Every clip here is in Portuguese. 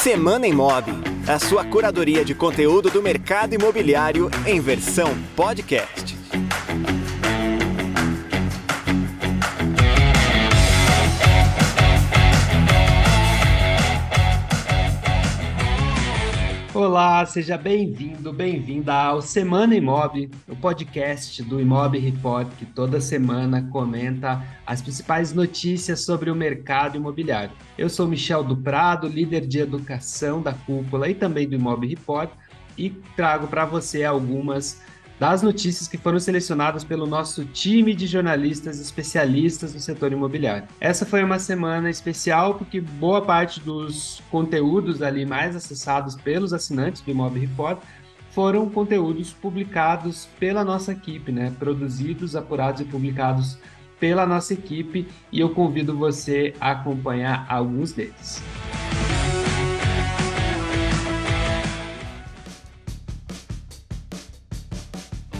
Semana Imob, a sua curadoria de conteúdo do mercado imobiliário em versão podcast. Olá, seja bem-vindo, bem-vinda ao Semana Imob, o podcast do Imob Report, que toda semana comenta as principais notícias sobre o mercado imobiliário. Eu sou Michel do Prado, líder de educação da Cúpula e também do Imob Report, e trago para você algumas das notícias que foram selecionadas pelo nosso time de jornalistas especialistas no setor imobiliário. Essa foi uma semana especial porque boa parte dos conteúdos ali mais acessados pelos assinantes do Imob Report foram conteúdos publicados pela nossa equipe, né? Produzidos, apurados e publicados pela nossa equipe e eu convido você a acompanhar alguns deles.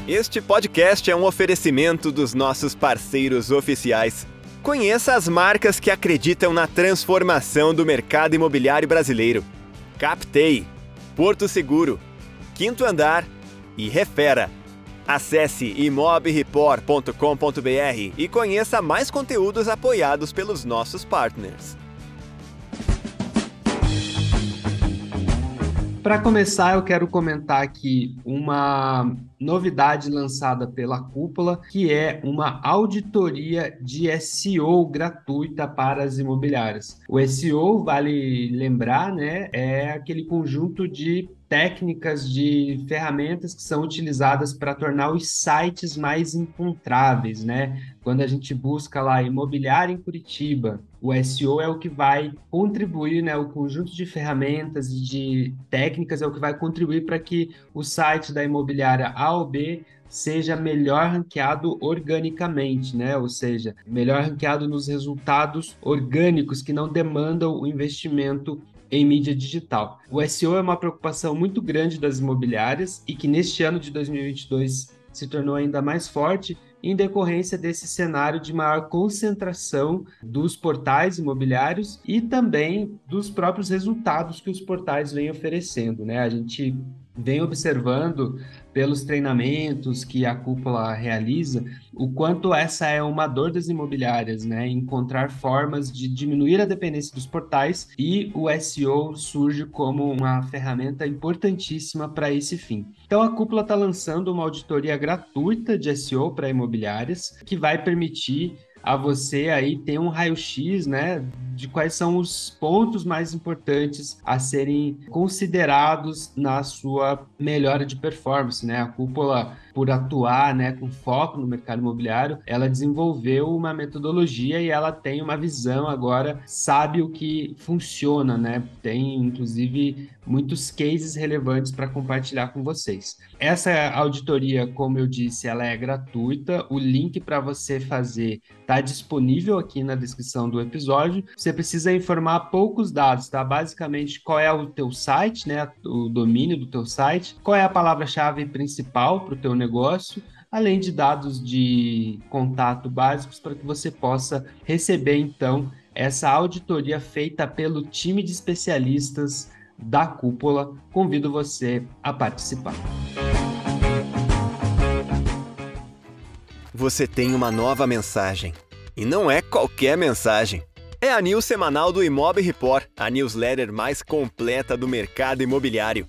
Este podcast é um oferecimento dos nossos parceiros oficiais. Conheça as marcas que acreditam na transformação do mercado imobiliário brasileiro. Captei, Porto Seguro, Quinto Andar e Refera. Acesse imobreport.com.br e conheça mais conteúdos apoiados pelos nossos partners. Para começar, eu quero comentar aqui uma novidade lançada pela Cúpula, que é uma auditoria de SEO gratuita para as imobiliárias. O SEO, vale lembrar, né, é aquele conjunto de técnicas de ferramentas que são utilizadas para tornar os sites mais encontráveis, né? Quando a gente busca lá imobiliário em Curitiba, o SEO é o que vai contribuir, né? O conjunto de ferramentas e de técnicas é o que vai contribuir para que o site da imobiliária A ou B seja melhor ranqueado organicamente, né? Ou seja, melhor ranqueado nos resultados orgânicos que não demandam o investimento em mídia digital. O SEO é uma preocupação muito grande das imobiliárias e que neste ano de 2022 se tornou ainda mais forte em decorrência desse cenário de maior concentração dos portais imobiliários e também dos próprios resultados que os portais vêm oferecendo, né? A gente vem observando pelos treinamentos que a cúpula realiza, o quanto essa é uma dor das imobiliárias, né? Encontrar formas de diminuir a dependência dos portais e o SEO surge como uma ferramenta importantíssima para esse fim. Então a cúpula está lançando uma auditoria gratuita de SEO para imobiliárias que vai permitir a você aí ter um raio-x, né, de quais são os pontos mais importantes a serem considerados na sua melhora de performance, né? A cúpula por atuar né, com foco no mercado imobiliário, ela desenvolveu uma metodologia e ela tem uma visão agora, sabe o que funciona, né? Tem, inclusive, muitos cases relevantes para compartilhar com vocês. Essa auditoria, como eu disse, ela é gratuita. O link para você fazer está disponível aqui na descrição do episódio. Você precisa informar poucos dados, tá? Basicamente, qual é o teu site, né? O domínio do teu site, qual é a palavra-chave principal para o teu negócio negócio, além de dados de contato básicos para que você possa receber então essa auditoria feita pelo time de especialistas da cúpula. Convido você a participar. Você tem uma nova mensagem. E não é qualquer mensagem. É a news semanal do Imob Report, a newsletter mais completa do mercado imobiliário.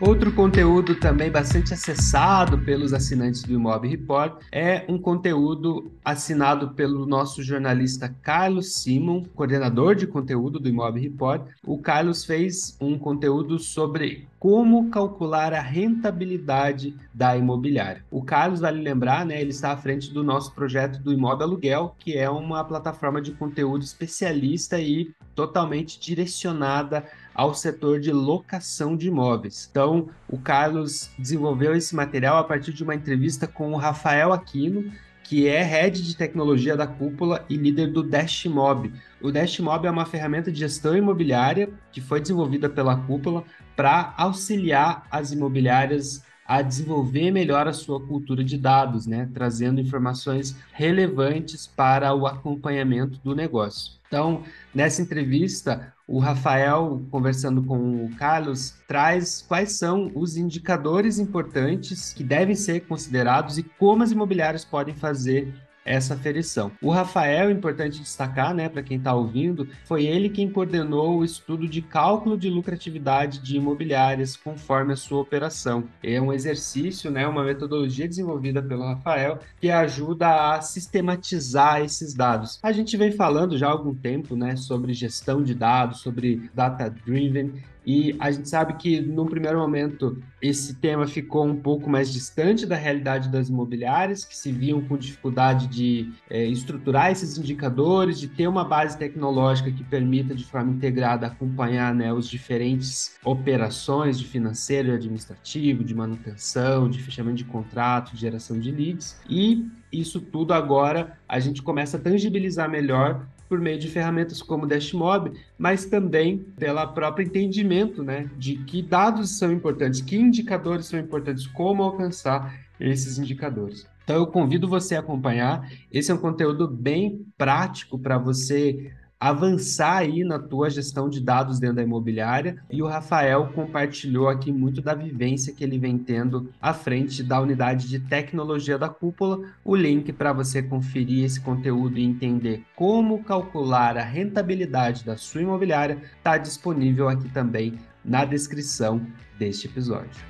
Outro conteúdo também bastante acessado pelos assinantes do Imob Report é um conteúdo assinado pelo nosso jornalista Carlos Simon, coordenador de conteúdo do Imob Report. O Carlos fez um conteúdo sobre como calcular a rentabilidade da imobiliária. O Carlos, vale lembrar, né, ele está à frente do nosso projeto do Imóvel Aluguel, que é uma plataforma de conteúdo especialista e totalmente direcionada ao setor de locação de imóveis. Então, o Carlos desenvolveu esse material a partir de uma entrevista com o Rafael Aquino, que é head de tecnologia da Cúpula e líder do Dashmob. O Dashmob é uma ferramenta de gestão imobiliária que foi desenvolvida pela Cúpula para auxiliar as imobiliárias a desenvolver melhor a sua cultura de dados, né? trazendo informações relevantes para o acompanhamento do negócio. Então, nessa entrevista, o Rafael, conversando com o Carlos, traz quais são os indicadores importantes que devem ser considerados e como as imobiliárias podem fazer essa aferição. O Rafael, importante destacar, né, para quem está ouvindo, foi ele quem coordenou o estudo de cálculo de lucratividade de imobiliárias conforme a sua operação. É um exercício, né, uma metodologia desenvolvida pelo Rafael que ajuda a sistematizar esses dados. A gente vem falando já há algum tempo, né, sobre gestão de dados, sobre data driven e a gente sabe que, num primeiro momento, esse tema ficou um pouco mais distante da realidade das imobiliárias, que se viam com dificuldade de é, estruturar esses indicadores, de ter uma base tecnológica que permita, de forma integrada, acompanhar né, os diferentes operações de financeiro e administrativo, de manutenção, de fechamento de contrato, de geração de leads. E isso tudo agora a gente começa a tangibilizar melhor por meio de ferramentas como Dashmob, mas também pelo próprio entendimento né, de que dados são importantes, que indicadores são importantes, como alcançar esses indicadores. Então eu convido você a acompanhar. Esse é um conteúdo bem prático para você avançar aí na tua gestão de dados dentro da imobiliária. E o Rafael compartilhou aqui muito da vivência que ele vem tendo à frente da unidade de tecnologia da cúpula. O link para você conferir esse conteúdo e entender como calcular a rentabilidade da sua imobiliária está disponível aqui também na descrição deste episódio.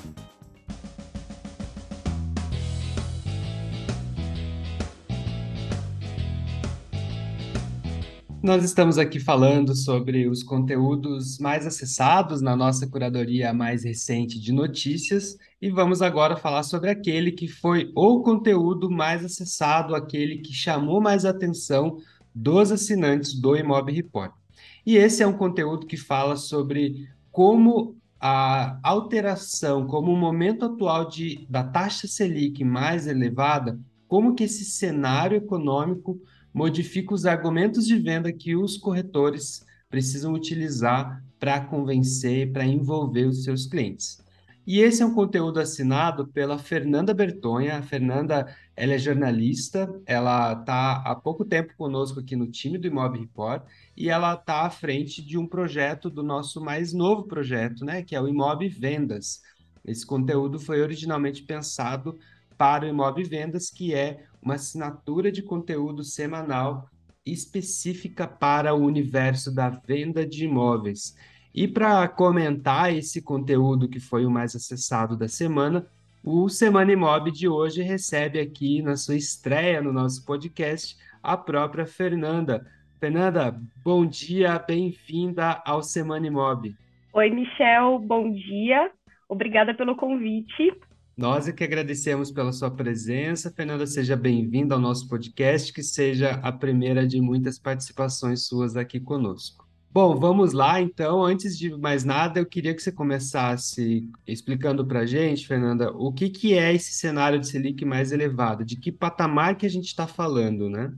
Nós estamos aqui falando sobre os conteúdos mais acessados na nossa curadoria mais recente de notícias e vamos agora falar sobre aquele que foi o conteúdo mais acessado, aquele que chamou mais atenção dos assinantes do Imob Report. E esse é um conteúdo que fala sobre como a alteração, como o momento atual de, da taxa Selic mais elevada, como que esse cenário econômico modifica os argumentos de venda que os corretores precisam utilizar para convencer, para envolver os seus clientes. E esse é um conteúdo assinado pela Fernanda Bertonha. A Fernanda ela é jornalista, ela está há pouco tempo conosco aqui no time do Imob Report e ela está à frente de um projeto do nosso mais novo projeto, né, que é o Imob Vendas. Esse conteúdo foi originalmente pensado para o Imob Vendas, que é uma assinatura de conteúdo semanal específica para o universo da venda de imóveis. E para comentar esse conteúdo que foi o mais acessado da semana, o Semana Imob de hoje recebe aqui na sua estreia no nosso podcast a própria Fernanda. Fernanda, bom dia, bem-vinda ao Semana Imob. Oi, Michel, bom dia. Obrigada pelo convite. Nós é que agradecemos pela sua presença. Fernanda, seja bem-vinda ao nosso podcast, que seja a primeira de muitas participações suas aqui conosco. Bom, vamos lá então. Antes de mais nada, eu queria que você começasse explicando para a gente, Fernanda, o que, que é esse cenário de Selic mais elevado, de que patamar que a gente está falando, né?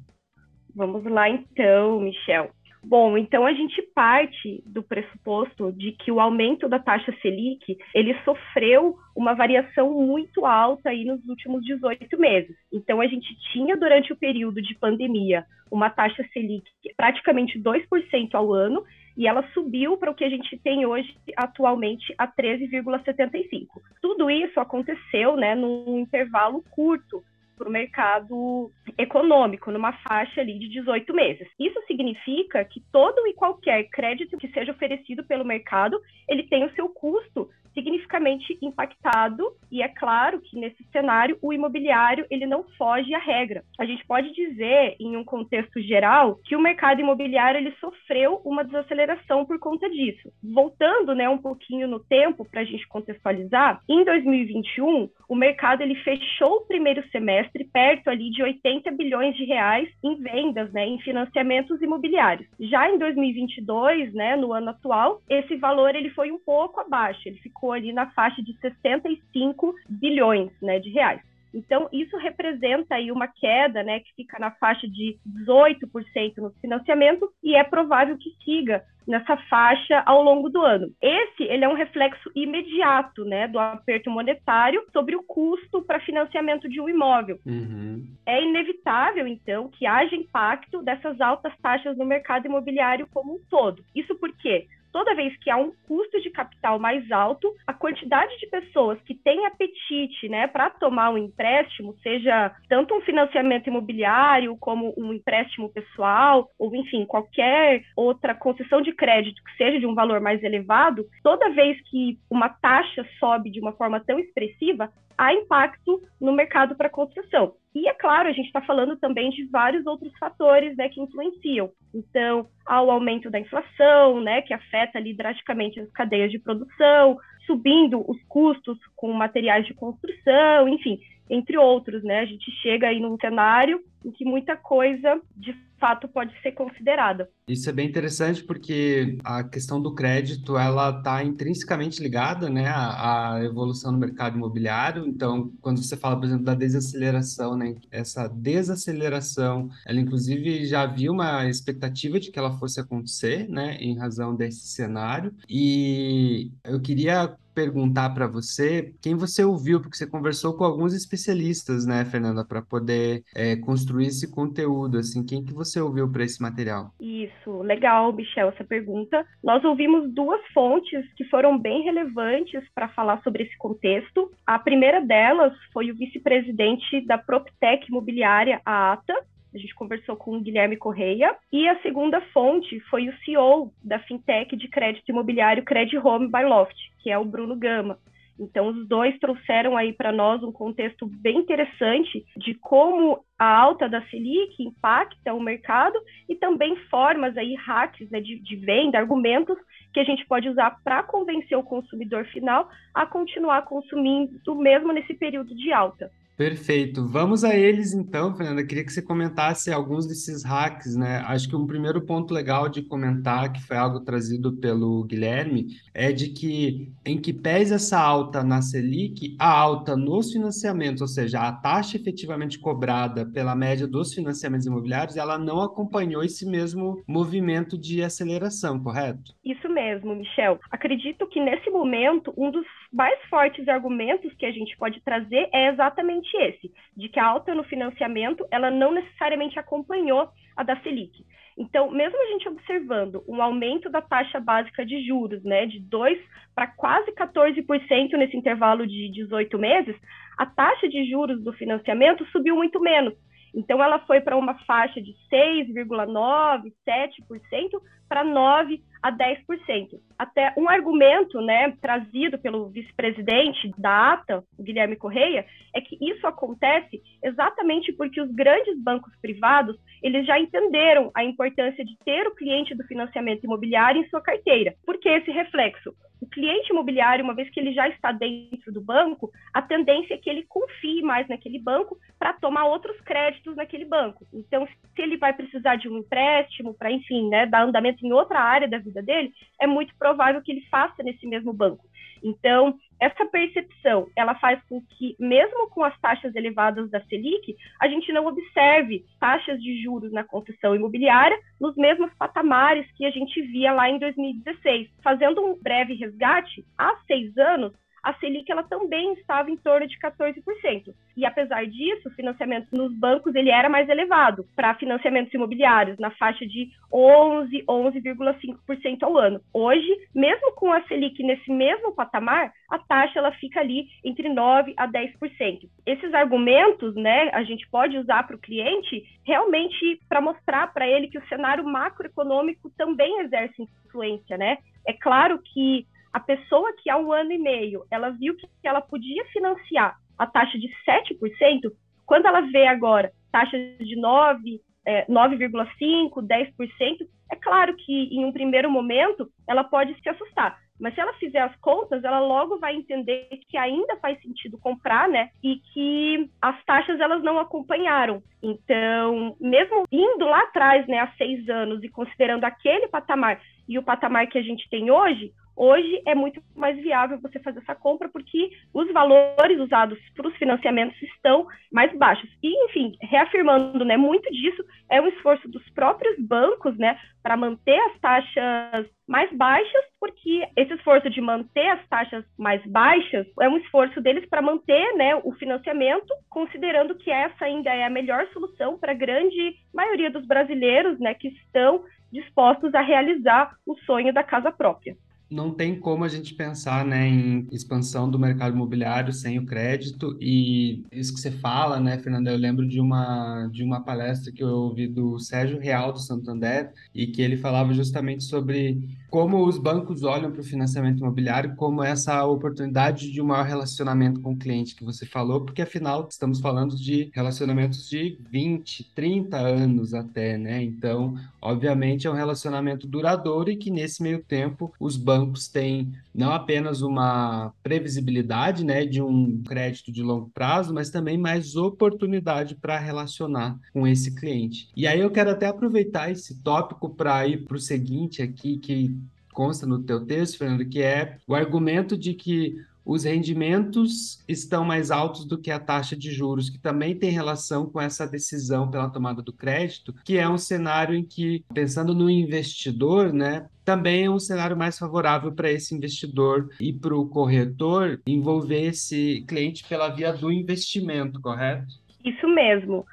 Vamos lá então, Michel. Bom, então a gente parte do pressuposto de que o aumento da taxa Selic, ele sofreu uma variação muito alta aí nos últimos 18 meses. Então a gente tinha durante o período de pandemia uma taxa Selic praticamente 2% ao ano e ela subiu para o que a gente tem hoje atualmente a 13,75. Tudo isso aconteceu, né, num intervalo curto para o mercado econômico, numa faixa ali de 18 meses. Isso significa que todo e qualquer crédito que seja oferecido pelo mercado, ele tem o seu custo significativamente impactado e é claro que nesse cenário o imobiliário ele não foge à regra. A gente pode dizer em um contexto geral que o mercado imobiliário ele sofreu uma desaceleração por conta disso. Voltando, né, um pouquinho no tempo para a gente contextualizar, em 2021 o mercado ele fechou o primeiro semestre perto ali de 80 bilhões de reais em vendas, né, em financiamentos imobiliários. Já em 2022, né, no ano atual, esse valor ele foi um pouco abaixo, ele ficou ali na faixa de 65 bilhões, né, de reais. Então, isso representa aí uma queda, né, que fica na faixa de 18% no financiamento e é provável que siga nessa faixa ao longo do ano. Esse, ele é um reflexo imediato, né, do aperto monetário sobre o custo para financiamento de um imóvel. Uhum. É inevitável, então, que haja impacto dessas altas taxas no mercado imobiliário como um todo. Isso porque toda vez que há um custo de capital mais alto, a quantidade de pessoas que têm apetite né, para tomar um empréstimo, seja tanto um financiamento imobiliário como um empréstimo pessoal, ou enfim, qualquer outra concessão de crédito que seja de um valor mais elevado, toda vez que uma taxa sobe de uma forma tão expressiva, há impacto no mercado para construção. E é claro, a gente está falando também de vários outros fatores né, que influenciam. Então, há o aumento da inflação, né, que afeta ali drasticamente as cadeias de produção, subindo os custos com materiais de construção, enfim, entre outros, né? A gente chega aí num cenário em que muita coisa de fato pode ser considerada. Isso é bem interessante porque a questão do crédito ela está intrinsecamente ligada, né, à, evolução no mercado imobiliário. Então, quando você fala, por exemplo, da desaceleração, né, essa desaceleração, ela inclusive já havia uma expectativa de que ela fosse acontecer, né, em razão desse cenário. E eu queria perguntar para você quem você ouviu, porque você conversou com alguns especialistas, né, Fernanda, para poder é, construir esse conteúdo, assim, quem que você ouviu para esse material? Isso, legal, Michel, essa pergunta. Nós ouvimos duas fontes que foram bem relevantes para falar sobre esse contexto. A primeira delas foi o vice-presidente da Proptech Imobiliária, a ATA, a gente conversou com o Guilherme Correia. E a segunda fonte foi o CEO da fintech de crédito imobiliário Credit Home by Loft, que é o Bruno Gama. Então, os dois trouxeram aí para nós um contexto bem interessante de como a alta da Selic impacta o mercado e também formas aí, hacks né, de, de venda, argumentos que a gente pode usar para convencer o consumidor final a continuar consumindo mesmo nesse período de alta. Perfeito. Vamos a eles então, Fernanda. Queria que você comentasse alguns desses hacks, né? Acho que um primeiro ponto legal de comentar, que foi algo trazido pelo Guilherme, é de que, em que pese essa alta na Selic, a alta nos financiamentos, ou seja, a taxa efetivamente cobrada pela média dos financiamentos imobiliários, ela não acompanhou esse mesmo movimento de aceleração, correto? Isso mesmo, Michel. Acredito que nesse momento, um dos mais fortes argumentos que a gente pode trazer é exatamente esse, de que a alta no financiamento ela não necessariamente acompanhou a da Selic. Então, mesmo a gente observando um aumento da taxa básica de juros, né, de 2 para quase 14% nesse intervalo de 18 meses, a taxa de juros do financiamento subiu muito menos. Então, ela foi para uma faixa de 6,9%, 7% para 9% a 10%. Até um argumento né, trazido pelo vice-presidente da ATA, Guilherme Correia, é que isso acontece exatamente porque os grandes bancos privados eles já entenderam a importância de ter o cliente do financiamento imobiliário em sua carteira. Por que esse reflexo? O cliente imobiliário, uma vez que ele já está dentro do banco, a tendência é que ele confie mais naquele banco para tomar outros créditos naquele banco. Então, se ele vai precisar de um empréstimo para, enfim, né, dar andamento em outra área da vida dele, é muito provável que ele faça nesse mesmo banco. Então, essa percepção, ela faz com que, mesmo com as taxas elevadas da Selic, a gente não observe taxas de juros na concessão imobiliária nos mesmos patamares que a gente via lá em 2016. Fazendo um breve resgate, há seis anos, a Selic ela também estava em torno de 14%. E apesar disso, o financiamento nos bancos ele era mais elevado para financiamentos imobiliários, na faixa de 11, 11,5% ao ano. Hoje, mesmo com a Selic nesse mesmo patamar, a taxa ela fica ali entre 9 a 10%. Esses argumentos, né, a gente pode usar para o cliente realmente para mostrar para ele que o cenário macroeconômico também exerce influência, né? É claro que a pessoa que há um ano e meio ela viu que ela podia financiar a taxa de 7%, quando ela vê agora taxas de 9, é, 9,5%, 10%, é claro que em um primeiro momento ela pode se assustar. Mas se ela fizer as contas, ela logo vai entender que ainda faz sentido comprar, né? E que as taxas elas não acompanharam. Então, mesmo indo lá atrás, né, há seis anos e considerando aquele patamar e o patamar que a gente tem hoje, hoje é muito mais viável você fazer essa compra porque os valores usados para os financiamentos estão mais baixos. E, enfim, reafirmando, né, muito disso é um esforço dos próprios bancos, né, para manter as taxas mais baixas, porque esse esforço de manter as taxas mais baixas é um esforço deles para manter, né, o financiamento, considerando que essa ainda é a melhor solução para a grande maioria dos brasileiros, né, que estão dispostos a realizar o sonho da casa própria não tem como a gente pensar né, em expansão do mercado imobiliário sem o crédito e isso que você fala, né, Fernanda, eu lembro de uma, de uma palestra que eu ouvi do Sérgio Real do Santander e que ele falava justamente sobre como os bancos olham para o financiamento imobiliário como essa oportunidade de um maior relacionamento com o cliente que você falou, porque afinal estamos falando de relacionamentos de 20, 30 anos até, né? Então, obviamente é um relacionamento duradouro e que nesse meio tempo os bancos têm não apenas uma previsibilidade, né, de um crédito de longo prazo, mas também mais oportunidade para relacionar com esse cliente. E aí eu quero até aproveitar esse tópico para ir para o seguinte aqui que consta no teu texto, Fernando, que é o argumento de que os rendimentos estão mais altos do que a taxa de juros, que também tem relação com essa decisão pela tomada do crédito, que é um cenário em que, pensando no investidor, né, também é um cenário mais favorável para esse investidor e para o corretor envolver esse cliente pela via do investimento, correto? Isso mesmo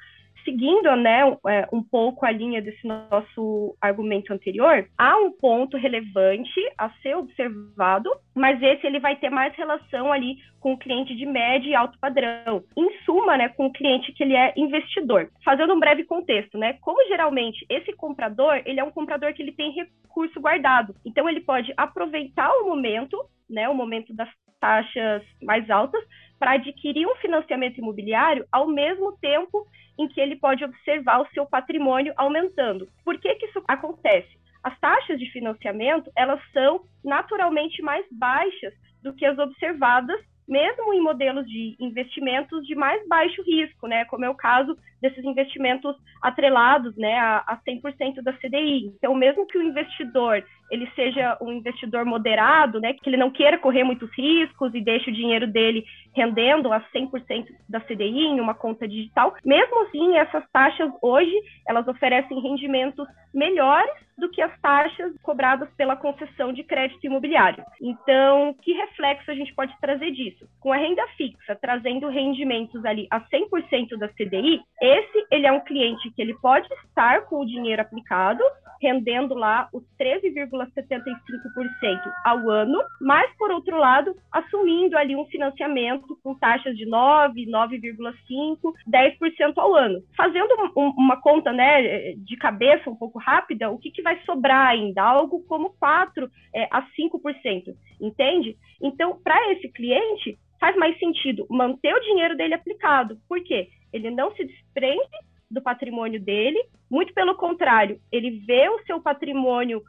seguindo né, é, um pouco a linha desse nosso argumento anterior, há um ponto relevante a ser observado, mas esse ele vai ter mais relação ali com o cliente de médio e alto padrão. Em suma, né, com o cliente que ele é investidor. Fazendo um breve contexto, né, como geralmente esse comprador, ele é um comprador que ele tem recurso guardado. Então ele pode aproveitar o momento, né, o momento das taxas mais altas para adquirir um financiamento imobiliário ao mesmo tempo em que ele pode observar o seu patrimônio aumentando. Por que, que isso acontece? As taxas de financiamento, elas são naturalmente mais baixas do que as observadas mesmo em modelos de investimentos de mais baixo risco, né, como é o caso desses investimentos atrelados, né, a, a 100% da CDI. Então, mesmo que o investidor ele seja um investidor moderado, né, que ele não queira correr muitos riscos e deixe o dinheiro dele rendendo a 100% da CDI em uma conta digital, mesmo assim, essas taxas hoje, elas oferecem rendimentos melhores do que as taxas cobradas pela concessão de crédito imobiliário. Então, que reflexo a gente pode trazer disso? Com a renda fixa trazendo rendimentos ali a 100% da CDI, esse ele é um cliente que ele pode estar com o dinheiro aplicado, rendendo lá os 13,75% ao ano, mas por outro lado, assumindo ali um financiamento com taxas de 9, 9,5, 10% ao ano. Fazendo um, uma conta, né, de cabeça um pouco rápida, o que, que vai sobrar ainda? Algo como 4 é, a 5%, entende? Então, para esse cliente, faz mais sentido manter o dinheiro dele aplicado. Por quê? Ele não se desprende do patrimônio dele, muito pelo contrário, ele vê o seu patrimônio,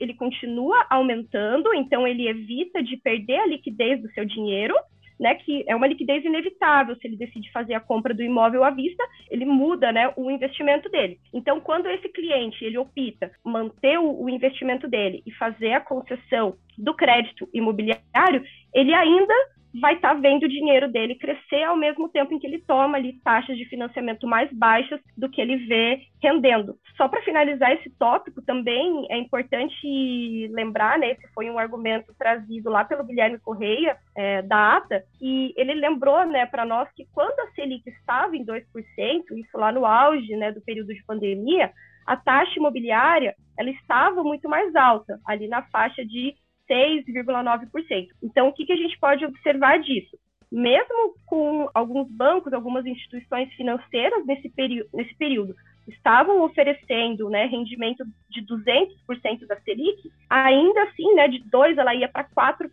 ele continua aumentando, então ele evita de perder a liquidez do seu dinheiro, né, que é uma liquidez inevitável, se ele decide fazer a compra do imóvel à vista, ele muda, né, o investimento dele. Então, quando esse cliente, ele opta manter o, o investimento dele e fazer a concessão do crédito imobiliário, ele ainda vai estar tá vendo o dinheiro dele crescer ao mesmo tempo em que ele toma ali taxas de financiamento mais baixas do que ele vê rendendo. Só para finalizar esse tópico, também é importante lembrar, né, esse foi um argumento trazido lá pelo Guilherme Correia, é, da ATA, que ele lembrou né, para nós que quando a Selic estava em 2%, isso lá no auge né, do período de pandemia, a taxa imobiliária ela estava muito mais alta, ali na faixa de 6,9%. Então, o que, que a gente pode observar disso? Mesmo com alguns bancos, algumas instituições financeiras nesse, nesse período estavam oferecendo né, rendimento de 200% da Selic, ainda assim, né, de 2% ela ia para 4%,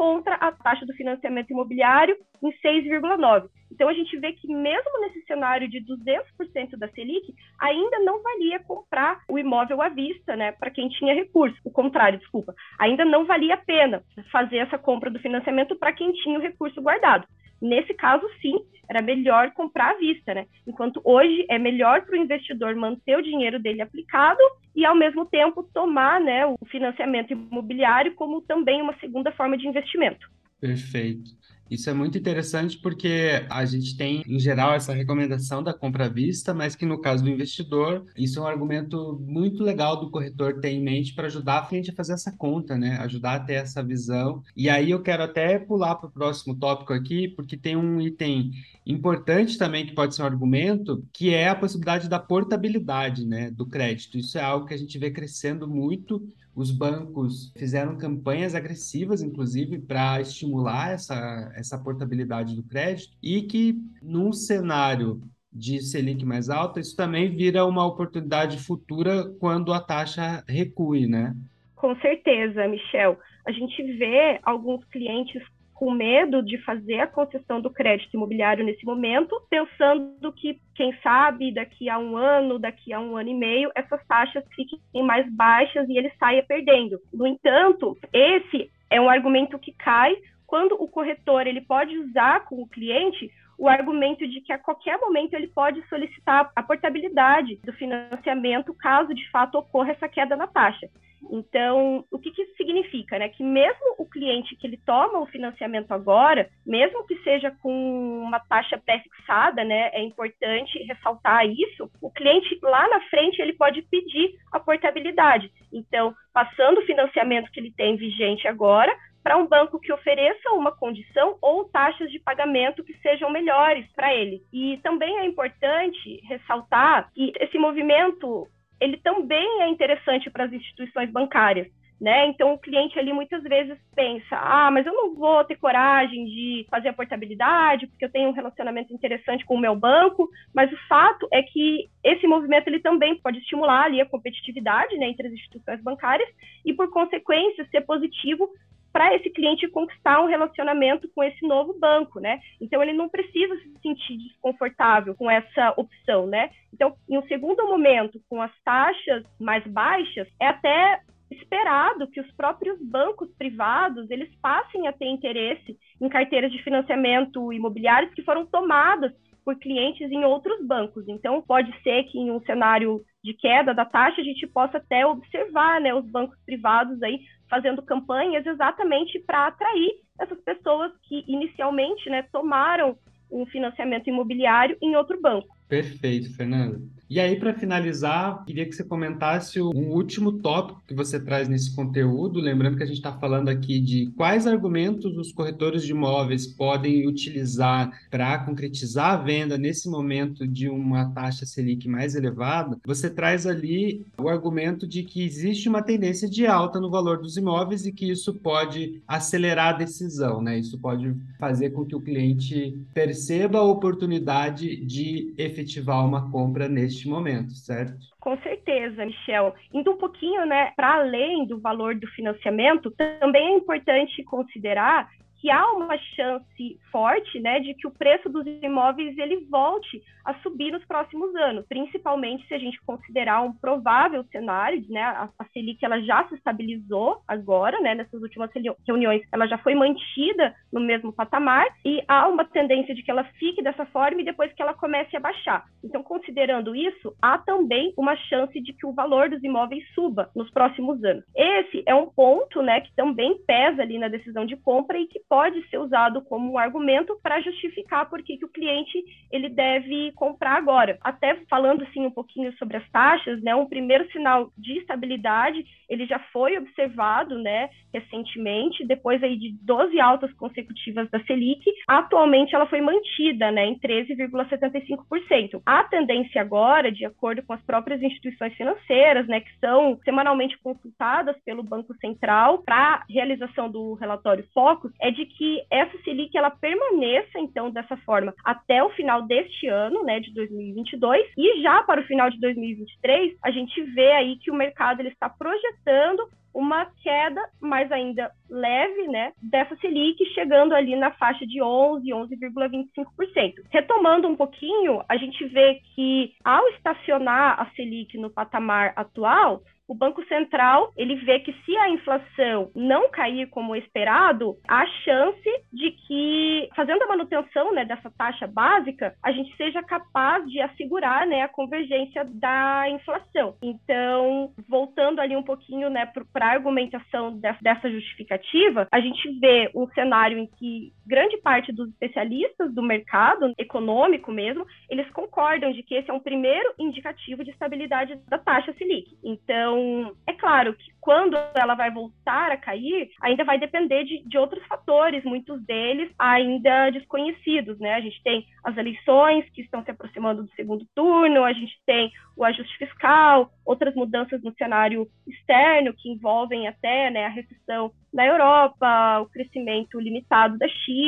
contra a taxa do financiamento imobiliário em 6,9%. Então, a gente vê que mesmo nesse cenário de 200% da Selic, ainda não valia comprar o imóvel à vista, né, para quem tinha recurso. O contrário, desculpa, ainda não valia a pena fazer essa compra do financiamento para quem tinha o recurso guardado. Nesse caso, sim, era melhor comprar à vista, né? Enquanto hoje é melhor para o investidor manter o dinheiro dele aplicado e, ao mesmo tempo, tomar né, o financiamento imobiliário como também uma segunda forma de investimento. Perfeito. Isso é muito interessante porque a gente tem, em geral, essa recomendação da compra à vista, mas que no caso do investidor, isso é um argumento muito legal do corretor ter em mente para ajudar a gente a fazer essa conta, né? Ajudar a ter essa visão. E aí eu quero até pular para o próximo tópico aqui, porque tem um item importante também que pode ser um argumento, que é a possibilidade da portabilidade, né, do crédito. Isso é algo que a gente vê crescendo muito os bancos fizeram campanhas agressivas, inclusive, para estimular essa, essa portabilidade do crédito e que, num cenário de Selic mais alta, isso também vira uma oportunidade futura quando a taxa recue, né? Com certeza, Michel. A gente vê alguns clientes com medo de fazer a concessão do crédito imobiliário nesse momento, pensando que, quem sabe, daqui a um ano, daqui a um ano e meio, essas taxas fiquem mais baixas e ele saia perdendo. No entanto, esse é um argumento que cai quando o corretor ele pode usar com o cliente o argumento de que a qualquer momento ele pode solicitar a portabilidade do financiamento caso de fato ocorra essa queda na taxa. Então, o que, que isso significa? Né? Que mesmo o cliente que ele toma o financiamento agora, mesmo que seja com uma taxa pré-fixada, né, é importante ressaltar isso, o cliente lá na frente ele pode pedir a portabilidade. Então, passando o financiamento que ele tem vigente agora, para um banco que ofereça uma condição ou taxas de pagamento que sejam melhores para ele. E também é importante ressaltar que esse movimento ele também é interessante para as instituições bancárias. Né? Então o cliente ali muitas vezes pensa: ah, mas eu não vou ter coragem de fazer a portabilidade porque eu tenho um relacionamento interessante com o meu banco. Mas o fato é que esse movimento ele também pode estimular ali a competitividade né, entre as instituições bancárias e, por consequência, ser positivo para esse cliente conquistar um relacionamento com esse novo banco, né? Então ele não precisa se sentir desconfortável com essa opção, né? Então, em um segundo momento, com as taxas mais baixas, é até esperado que os próprios bancos privados eles passem a ter interesse em carteiras de financiamento imobiliários que foram tomadas por clientes em outros bancos. Então, pode ser que em um cenário de queda da taxa a gente possa até observar, né, os bancos privados aí fazendo campanhas exatamente para atrair essas pessoas que inicialmente né, tomaram um financiamento imobiliário em outro banco. Perfeito, Fernando. E aí, para finalizar, queria que você comentasse um último tópico que você traz nesse conteúdo. Lembrando que a gente está falando aqui de quais argumentos os corretores de imóveis podem utilizar para concretizar a venda nesse momento de uma taxa Selic mais elevada. Você traz ali o argumento de que existe uma tendência de alta no valor dos imóveis e que isso pode acelerar a decisão, né? Isso pode fazer com que o cliente perceba a oportunidade de efetivar uma compra neste neste momento, certo? Com certeza, Michel. Indo um pouquinho, né, para além do valor do financiamento, também é importante considerar que há uma chance forte, né, de que o preço dos imóveis ele volte a subir nos próximos anos, principalmente se a gente considerar um provável cenário, né, a, Selic ela já se estabilizou agora, né, nessas últimas reuniões, ela já foi mantida no mesmo patamar e há uma tendência de que ela fique dessa forma e depois que ela comece a baixar. Então, considerando isso, há também uma chance de que o valor dos imóveis suba nos próximos anos. Esse é um ponto, né, que também pesa ali na decisão de compra e que pode ser usado como um argumento para justificar por que, o cliente ele deve comprar agora. Até falando assim um pouquinho sobre as taxas, né, um primeiro sinal de estabilidade, ele já foi observado, né, recentemente, depois aí de 12 altas consecutivas da Selic, atualmente ela foi mantida, né, em 13,75%. A tendência agora, de acordo com as próprias instituições financeiras, né, que são semanalmente consultadas pelo Banco Central para realização do relatório Focus, é de que essa Selic ela permaneça então dessa forma até o final deste ano, né, de 2022, e já para o final de 2023, a gente vê aí que o mercado ele está projetando uma queda, mais ainda leve, né, dessa Selic, chegando ali na faixa de 11, 11,25%. Retomando um pouquinho, a gente vê que ao estacionar a Selic no patamar atual, o Banco Central ele vê que se a inflação não cair como esperado, há chance de que, fazendo a manutenção né, dessa taxa básica, a gente seja capaz de assegurar né, a convergência da inflação. Então, voltando ali um pouquinho né, para a argumentação dessa justificativa, a gente vê um cenário em que grande parte dos especialistas do mercado econômico mesmo, eles concordam de que esse é um primeiro indicativo de estabilidade da taxa Selic. Então, é claro que quando ela vai voltar a cair, ainda vai depender de, de outros fatores, muitos deles ainda desconhecidos, né? A gente tem as eleições que estão se aproximando do segundo turno, a gente tem o ajuste fiscal, outras mudanças no cenário externo que envolvem até né, a recessão na Europa, o crescimento limitado da China,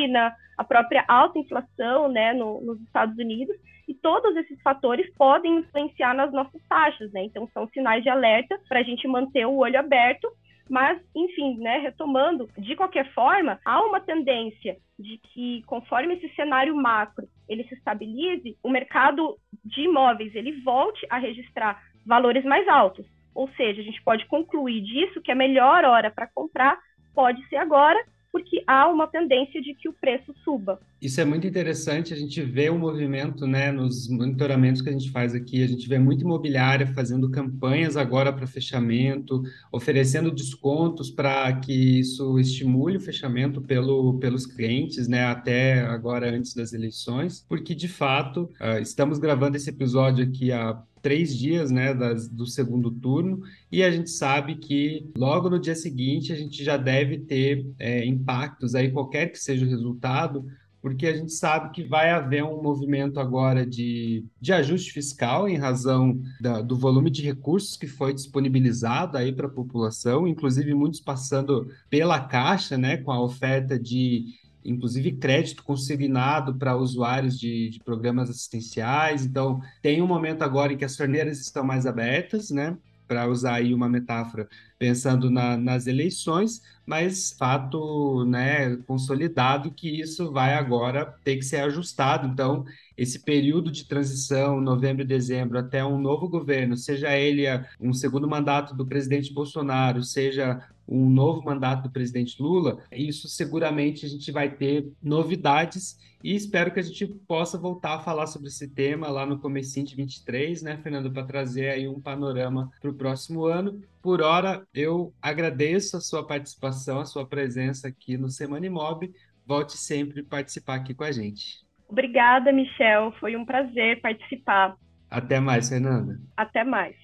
a própria alta inflação né, no, nos Estados Unidos e todos esses fatores podem influenciar nas nossas taxas, né? Então são sinais de alerta para a gente manter o olho aberto. Mas, enfim, né, retomando, de qualquer forma, há uma tendência de que, conforme esse cenário macro ele se estabilize, o mercado de imóveis ele volte a registrar valores mais altos. Ou seja, a gente pode concluir disso que a melhor hora para comprar pode ser agora porque há uma tendência de que o preço suba. Isso é muito interessante, a gente vê o movimento, né, nos monitoramentos que a gente faz aqui, a gente vê muita imobiliária fazendo campanhas agora para fechamento, oferecendo descontos para que isso estimule o fechamento pelo, pelos clientes, né, até agora antes das eleições, porque de fato, uh, estamos gravando esse episódio aqui há três dias né, das, do segundo turno, e a gente sabe que logo no dia seguinte a gente já deve ter é, impactos aí, qualquer que seja o resultado, porque a gente sabe que vai haver um movimento agora de, de ajuste fiscal em razão da, do volume de recursos que foi disponibilizado aí para a população, inclusive muitos passando pela Caixa, né, com a oferta de inclusive crédito consignado para usuários de, de, programas assistenciais. Então, tem um momento agora em que as torneiras estão mais abertas, né? Para usar aí uma metáfora, pensando na, nas eleições, mas fato né, consolidado que isso vai agora ter que ser ajustado. Então, esse período de transição, novembro e dezembro, até um novo governo, seja ele um segundo mandato do presidente Bolsonaro, seja um novo mandato do presidente Lula, isso seguramente a gente vai ter novidades e espero que a gente possa voltar a falar sobre esse tema lá no comecinho de 23, né, Fernando, para trazer aí um panorama para o próximo ano. Por hora, eu agradeço a sua participação, a sua presença aqui no Semana Imob. Volte sempre participar aqui com a gente. Obrigada, Michel. Foi um prazer participar. Até mais, Fernanda. Até mais.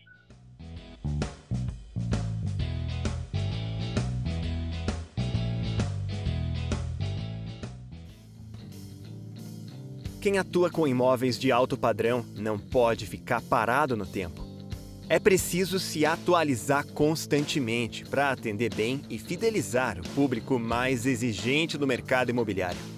Quem atua com imóveis de alto padrão não pode ficar parado no tempo. É preciso se atualizar constantemente para atender bem e fidelizar o público mais exigente do mercado imobiliário.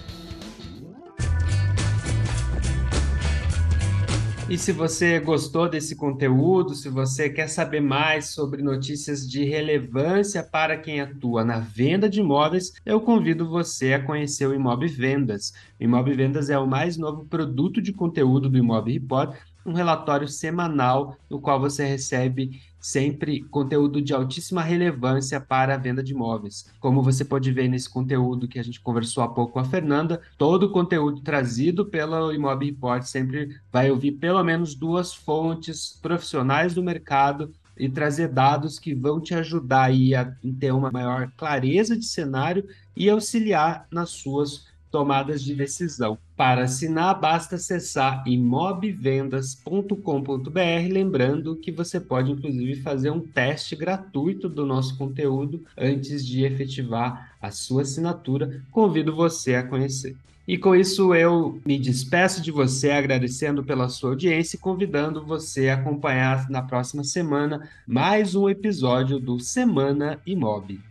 E se você gostou desse conteúdo, se você quer saber mais sobre notícias de relevância para quem atua na venda de imóveis, eu convido você a conhecer o Imob Vendas. O Imob Vendas é o mais novo produto de conteúdo do Imob Report, um relatório semanal no qual você recebe sempre conteúdo de altíssima relevância para a venda de imóveis. Como você pode ver nesse conteúdo que a gente conversou há pouco com a Fernanda, todo o conteúdo trazido pela Imob Report sempre vai ouvir pelo menos duas fontes profissionais do mercado e trazer dados que vão te ajudar a ter uma maior clareza de cenário e auxiliar nas suas tomadas de decisão. Para assinar, basta acessar imobvendas.com.br, lembrando que você pode inclusive fazer um teste gratuito do nosso conteúdo antes de efetivar a sua assinatura. Convido você a conhecer. E com isso eu me despeço de você, agradecendo pela sua audiência e convidando você a acompanhar na próxima semana mais um episódio do Semana Imob.